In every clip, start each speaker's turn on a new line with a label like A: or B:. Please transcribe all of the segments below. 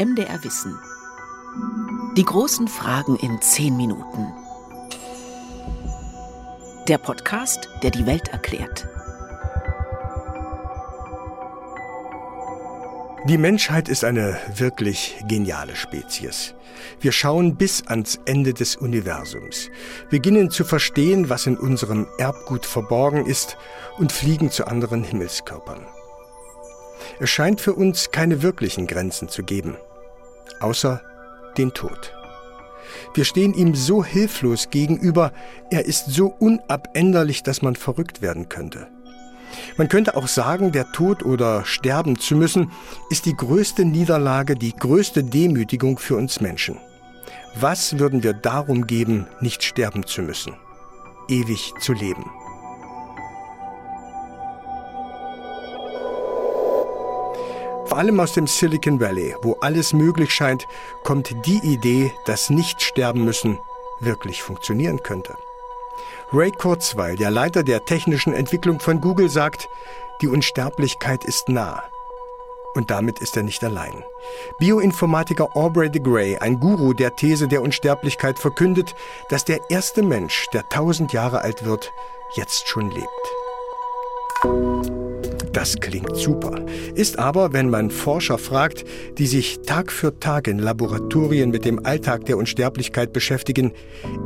A: MDR Wissen. Die großen Fragen in zehn Minuten. Der Podcast, der die Welt erklärt.
B: Die Menschheit ist eine wirklich geniale Spezies. Wir schauen bis ans Ende des Universums, beginnen zu verstehen, was in unserem Erbgut verborgen ist und fliegen zu anderen Himmelskörpern. Es scheint für uns keine wirklichen Grenzen zu geben, außer den Tod. Wir stehen ihm so hilflos gegenüber, er ist so unabänderlich, dass man verrückt werden könnte. Man könnte auch sagen, der Tod oder sterben zu müssen, ist die größte Niederlage, die größte Demütigung für uns Menschen. Was würden wir darum geben, nicht sterben zu müssen, ewig zu leben? Vor allem aus dem Silicon Valley, wo alles möglich scheint, kommt die Idee, dass nicht sterben müssen wirklich funktionieren könnte. Ray Kurzweil, der Leiter der technischen Entwicklung von Google, sagt, die Unsterblichkeit ist nah. Und damit ist er nicht allein. Bioinformatiker Aubrey de Grey, ein Guru der These der Unsterblichkeit, verkündet, dass der erste Mensch, der tausend Jahre alt wird, jetzt schon lebt. Das klingt super, ist aber, wenn man Forscher fragt, die sich Tag für Tag in Laboratorien mit dem Alltag der Unsterblichkeit beschäftigen,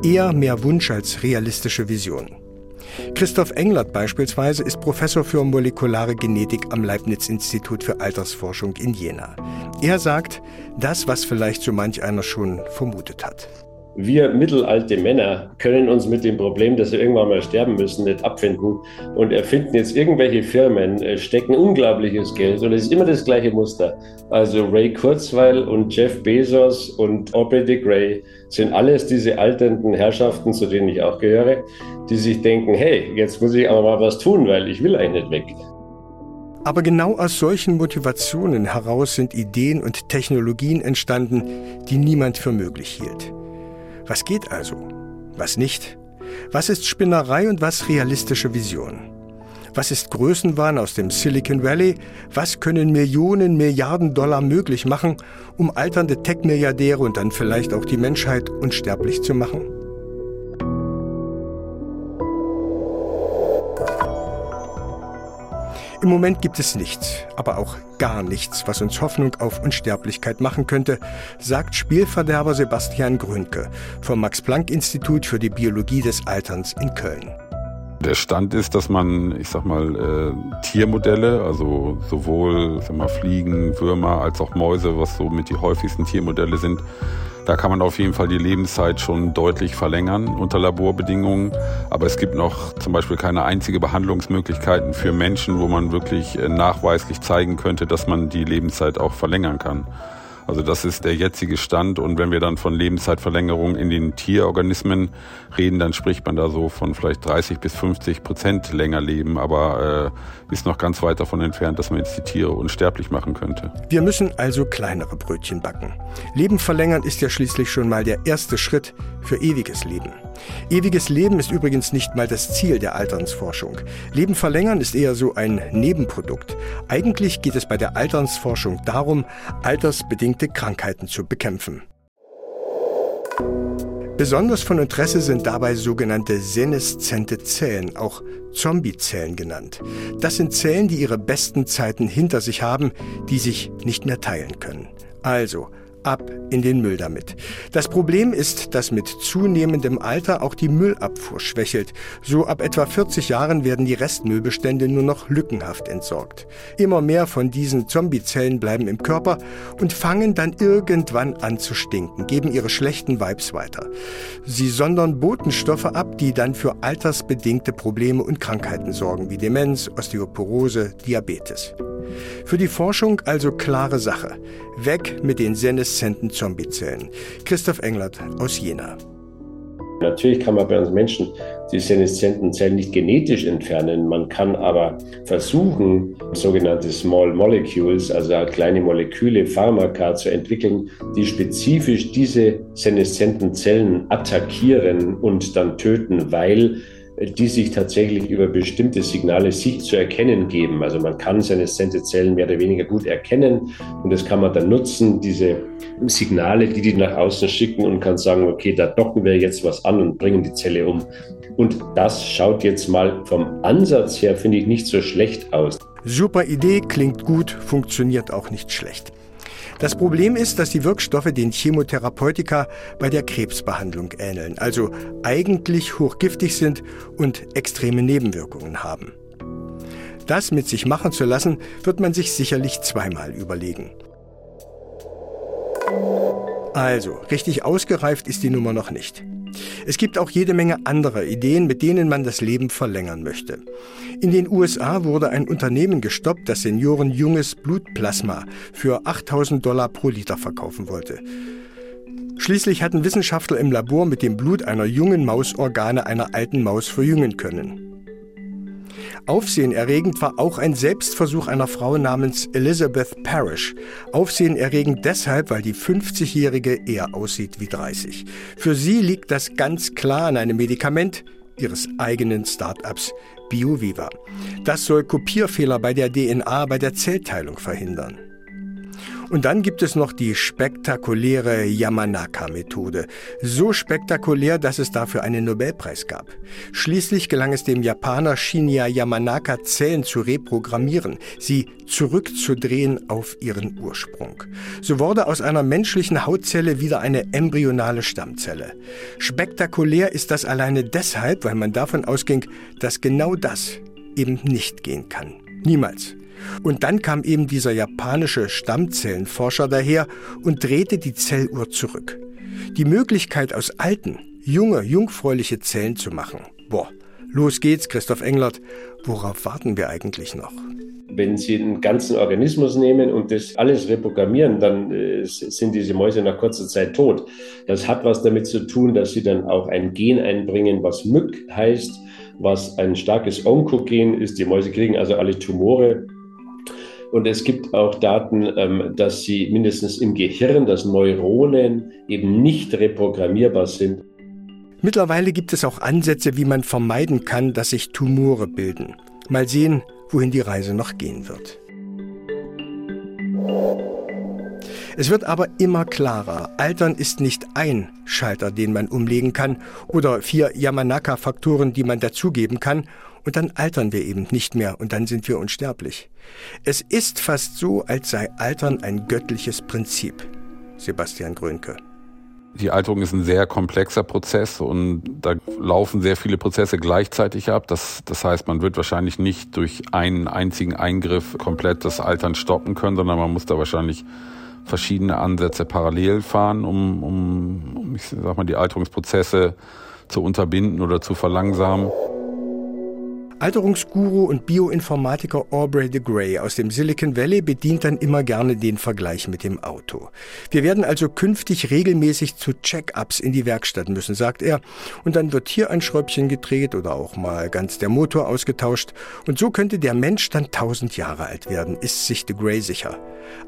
B: eher mehr Wunsch als realistische Vision. Christoph Englert beispielsweise ist Professor für molekulare Genetik am Leibniz-Institut für Altersforschung in Jena. Er sagt, das, was vielleicht so manch einer schon vermutet hat.
C: Wir mittelalte Männer können uns mit dem Problem, dass wir irgendwann mal sterben müssen, nicht abfinden und erfinden jetzt irgendwelche Firmen, äh, stecken unglaubliches Geld und es ist immer das gleiche Muster. Also Ray Kurzweil und Jeff Bezos und Aubrey de Grey sind alles diese alternden Herrschaften, zu denen ich auch gehöre, die sich denken, hey, jetzt muss ich aber mal was tun, weil ich will eigentlich nicht weg.
B: Aber genau aus solchen Motivationen heraus sind Ideen und Technologien entstanden, die niemand für möglich hielt. Was geht also? Was nicht? Was ist Spinnerei und was realistische Vision? Was ist Größenwahn aus dem Silicon Valley? Was können Millionen, Milliarden Dollar möglich machen, um alternde Tech-Milliardäre und dann vielleicht auch die Menschheit unsterblich zu machen? Im Moment gibt es nichts, aber auch gar nichts, was uns Hoffnung auf Unsterblichkeit machen könnte, sagt Spielverderber Sebastian Grünke vom Max-Planck-Institut für die Biologie des Alterns in Köln.
D: Der Stand ist, dass man, ich sag mal, äh, Tiermodelle, also sowohl sag mal, Fliegen, Würmer als auch Mäuse, was so mit die häufigsten Tiermodelle sind, da kann man auf jeden Fall die Lebenszeit schon deutlich verlängern unter Laborbedingungen. Aber es gibt noch zum Beispiel keine einzige Behandlungsmöglichkeiten für Menschen, wo man wirklich äh, nachweislich zeigen könnte, dass man die Lebenszeit auch verlängern kann. Also das ist der jetzige Stand. Und wenn wir dann von Lebenszeitverlängerung in den Tierorganismen reden, dann spricht man da so von vielleicht 30 bis 50 Prozent länger leben, aber äh, ist noch ganz weit davon entfernt, dass man jetzt die Tiere unsterblich machen könnte.
B: Wir müssen also kleinere Brötchen backen. Leben verlängern ist ja schließlich schon mal der erste Schritt für ewiges Leben. Ewiges Leben ist übrigens nicht mal das Ziel der Alternsforschung. Leben verlängern ist eher so ein Nebenprodukt. Eigentlich geht es bei der Alternsforschung darum, altersbedingte Krankheiten zu bekämpfen. Besonders von Interesse sind dabei sogenannte seneszente Zellen, auch Zombiezellen genannt. Das sind Zellen, die ihre besten Zeiten hinter sich haben, die sich nicht mehr teilen können. Also, ab in den Müll damit. Das Problem ist, dass mit zunehmendem Alter auch die Müllabfuhr schwächelt. So ab etwa 40 Jahren werden die Restmüllbestände nur noch lückenhaft entsorgt. Immer mehr von diesen Zombiezellen bleiben im Körper und fangen dann irgendwann an zu stinken, geben ihre schlechten Vibes weiter. Sie sondern Botenstoffe ab, die dann für altersbedingte Probleme und Krankheiten sorgen, wie Demenz, Osteoporose, Diabetes. Für die Forschung also klare Sache. Weg mit den seneszenten Zombiezellen. Christoph Englert aus Jena.
C: Natürlich kann man bei uns Menschen die seneszenten Zellen nicht genetisch entfernen. Man kann aber versuchen, sogenannte Small Molecules, also kleine Moleküle, Pharmaka zu entwickeln, die spezifisch diese seneszenten Zellen attackieren und dann töten, weil die sich tatsächlich über bestimmte Signale sich zu erkennen geben. Also man kann seine Sensezellen mehr oder weniger gut erkennen und das kann man dann nutzen, diese Signale, die die nach außen schicken und kann sagen, okay, da docken wir jetzt was an und bringen die Zelle um. Und das schaut jetzt mal vom Ansatz her, finde ich, nicht so schlecht aus.
B: Super Idee, klingt gut, funktioniert auch nicht schlecht. Das Problem ist, dass die Wirkstoffe den Chemotherapeutika bei der Krebsbehandlung ähneln, also eigentlich hochgiftig sind und extreme Nebenwirkungen haben. Das mit sich machen zu lassen, wird man sich sicherlich zweimal überlegen. Also, richtig ausgereift ist die Nummer noch nicht. Es gibt auch jede Menge anderer Ideen, mit denen man das Leben verlängern möchte. In den USA wurde ein Unternehmen gestoppt, das Senioren junges Blutplasma für 8000 Dollar pro Liter verkaufen wollte. Schließlich hatten Wissenschaftler im Labor mit dem Blut einer jungen Maus Organe einer alten Maus verjüngen können. Aufsehenerregend war auch ein Selbstversuch einer Frau namens Elizabeth Parrish. Aufsehenerregend deshalb, weil die 50-Jährige eher aussieht wie 30. Für sie liegt das ganz klar an einem Medikament ihres eigenen Start-ups BioViva. Das soll Kopierfehler bei der DNA bei der Zellteilung verhindern. Und dann gibt es noch die spektakuläre Yamanaka-Methode. So spektakulär, dass es dafür einen Nobelpreis gab. Schließlich gelang es dem Japaner Shinya Yamanaka, Zellen zu reprogrammieren, sie zurückzudrehen auf ihren Ursprung. So wurde aus einer menschlichen Hautzelle wieder eine embryonale Stammzelle. Spektakulär ist das alleine deshalb, weil man davon ausging, dass genau das eben nicht gehen kann. Niemals. Und dann kam eben dieser japanische Stammzellenforscher daher und drehte die Zelluhr zurück. Die Möglichkeit aus alten, junge, jungfräuliche Zellen zu machen. Boah, los geht's, Christoph Englert. Worauf warten wir eigentlich noch?
C: Wenn Sie einen ganzen Organismus nehmen und das alles reprogrammieren, dann äh, sind diese Mäuse nach kurzer Zeit tot. Das hat was damit zu tun, dass Sie dann auch ein Gen einbringen, was MYC heißt, was ein starkes Onkogen ist. Die Mäuse kriegen also alle Tumore und es gibt auch Daten, ähm, dass sie mindestens im Gehirn, dass Neuronen eben nicht reprogrammierbar sind.
B: Mittlerweile gibt es auch Ansätze, wie man vermeiden kann, dass sich Tumore bilden. Mal sehen, wohin die Reise noch gehen wird. Es wird aber immer klarer, Altern ist nicht ein Schalter, den man umlegen kann, oder vier Yamanaka-Faktoren, die man dazugeben kann, und dann altern wir eben nicht mehr und dann sind wir unsterblich. Es ist fast so, als sei Altern ein göttliches Prinzip. Sebastian Grönke.
D: Die Alterung ist ein sehr komplexer Prozess und da laufen sehr viele Prozesse gleichzeitig ab. Das, das heißt, man wird wahrscheinlich nicht durch einen einzigen Eingriff komplett das Altern stoppen können, sondern man muss da wahrscheinlich verschiedene Ansätze parallel fahren, um, um, um ich sag mal, die Alterungsprozesse zu unterbinden oder zu verlangsamen.
B: Alterungsguru und Bioinformatiker Aubrey de Grey aus dem Silicon Valley bedient dann immer gerne den Vergleich mit dem Auto. Wir werden also künftig regelmäßig zu Check-ups in die Werkstatt müssen, sagt er, und dann wird hier ein Schräubchen gedreht oder auch mal ganz der Motor ausgetauscht und so könnte der Mensch dann tausend Jahre alt werden, ist sich de Grey sicher.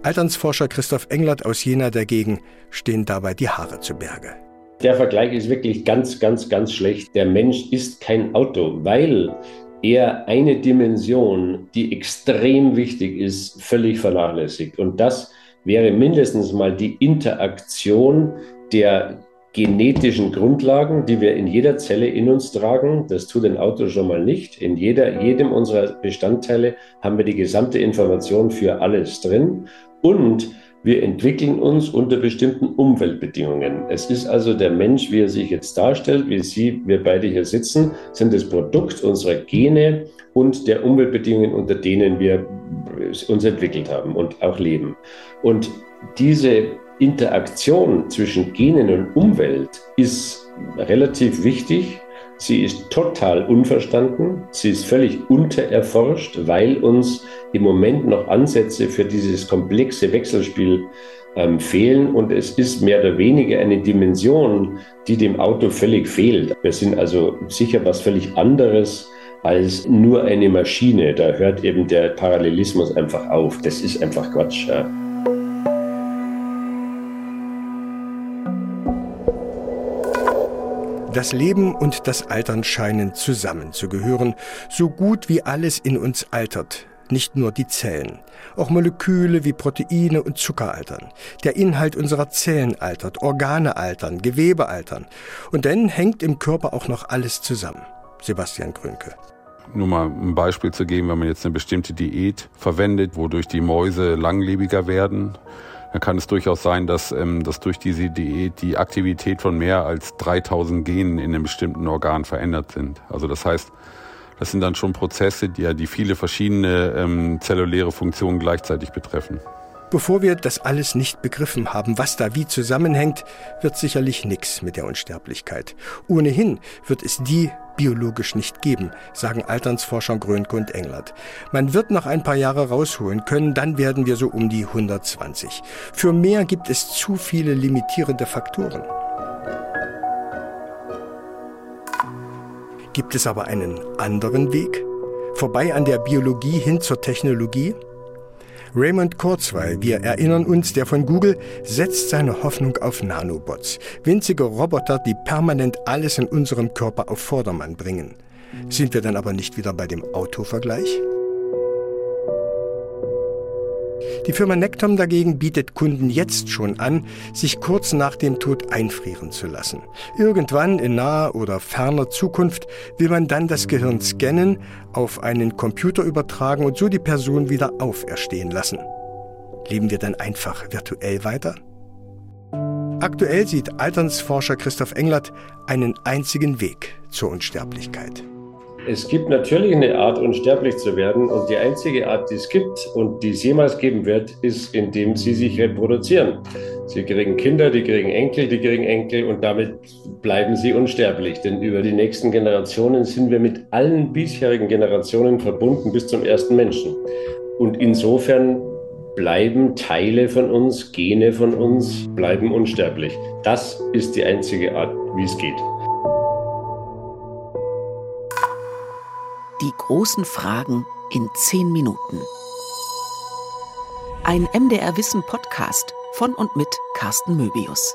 B: Alternsforscher Christoph Englert aus Jena dagegen stehen dabei die Haare zu Berge.
C: Der Vergleich ist wirklich ganz, ganz, ganz schlecht. Der Mensch ist kein Auto, weil er eine Dimension, die extrem wichtig ist, völlig vernachlässigt. Und das wäre mindestens mal die Interaktion der genetischen Grundlagen, die wir in jeder Zelle in uns tragen. Das tut ein Auto schon mal nicht. In jeder, jedem unserer Bestandteile haben wir die gesamte Information für alles drin. Und wir entwickeln uns unter bestimmten Umweltbedingungen. Es ist also der Mensch, wie er sich jetzt darstellt, wie Sie, wir beide hier sitzen, sind das Produkt unserer Gene und der Umweltbedingungen, unter denen wir uns entwickelt haben und auch leben. Und diese Interaktion zwischen Genen und Umwelt ist relativ wichtig Sie ist total unverstanden, sie ist völlig untererforscht, weil uns im Moment noch Ansätze für dieses komplexe Wechselspiel ähm, fehlen und es ist mehr oder weniger eine Dimension, die dem Auto völlig fehlt. Wir sind also sicher was völlig anderes als nur eine Maschine. Da hört eben der Parallelismus einfach auf. Das ist einfach Quatsch. Ja.
B: Das Leben und das Altern scheinen zusammenzugehören, so gut wie alles in uns altert, nicht nur die Zellen. Auch Moleküle wie Proteine und Zucker altern. Der Inhalt unserer Zellen altert, Organe altern, Gewebe altern. Und dann hängt im Körper auch noch alles zusammen. Sebastian Krönke.
D: Nur mal ein Beispiel zu geben, wenn man jetzt eine bestimmte Diät verwendet, wodurch die Mäuse langlebiger werden, dann kann es durchaus sein, dass, ähm, dass durch diese Diät die Aktivität von mehr als 3000 Genen in einem bestimmten Organ verändert sind. Also das heißt, das sind dann schon Prozesse, die ja die viele verschiedene ähm, zelluläre Funktionen gleichzeitig betreffen.
B: Bevor wir das alles nicht begriffen haben, was da wie zusammenhängt, wird sicherlich nichts mit der Unsterblichkeit. Ohnehin wird es die biologisch nicht geben, sagen Alternsforscher Grönke und Englert. Man wird noch ein paar Jahre rausholen können, dann werden wir so um die 120. Für mehr gibt es zu viele limitierende Faktoren. Gibt es aber einen anderen Weg? Vorbei an der Biologie hin zur Technologie? Raymond Kurzweil, wir erinnern uns, der von Google, setzt seine Hoffnung auf Nanobots. Winzige Roboter, die permanent alles in unserem Körper auf Vordermann bringen. Sind wir dann aber nicht wieder bei dem Autovergleich? Die Firma Nectom dagegen bietet Kunden jetzt schon an, sich kurz nach dem Tod einfrieren zu lassen. Irgendwann in naher oder ferner Zukunft will man dann das Gehirn scannen, auf einen Computer übertragen und so die Person wieder auferstehen lassen. Leben wir dann einfach virtuell weiter? Aktuell sieht Alternsforscher Christoph Englert einen einzigen Weg zur Unsterblichkeit.
C: Es gibt natürlich eine Art, unsterblich zu werden. Und die einzige Art, die es gibt und die es jemals geben wird, ist, indem sie sich reproduzieren. Sie kriegen Kinder, die kriegen Enkel, die kriegen Enkel und damit bleiben sie unsterblich. Denn über die nächsten Generationen sind wir mit allen bisherigen Generationen verbunden bis zum ersten Menschen. Und insofern bleiben Teile von uns, Gene von uns, bleiben unsterblich. Das ist die einzige Art, wie es geht.
A: Großen Fragen in zehn Minuten. Ein MDR Wissen Podcast von und mit Carsten Möbius.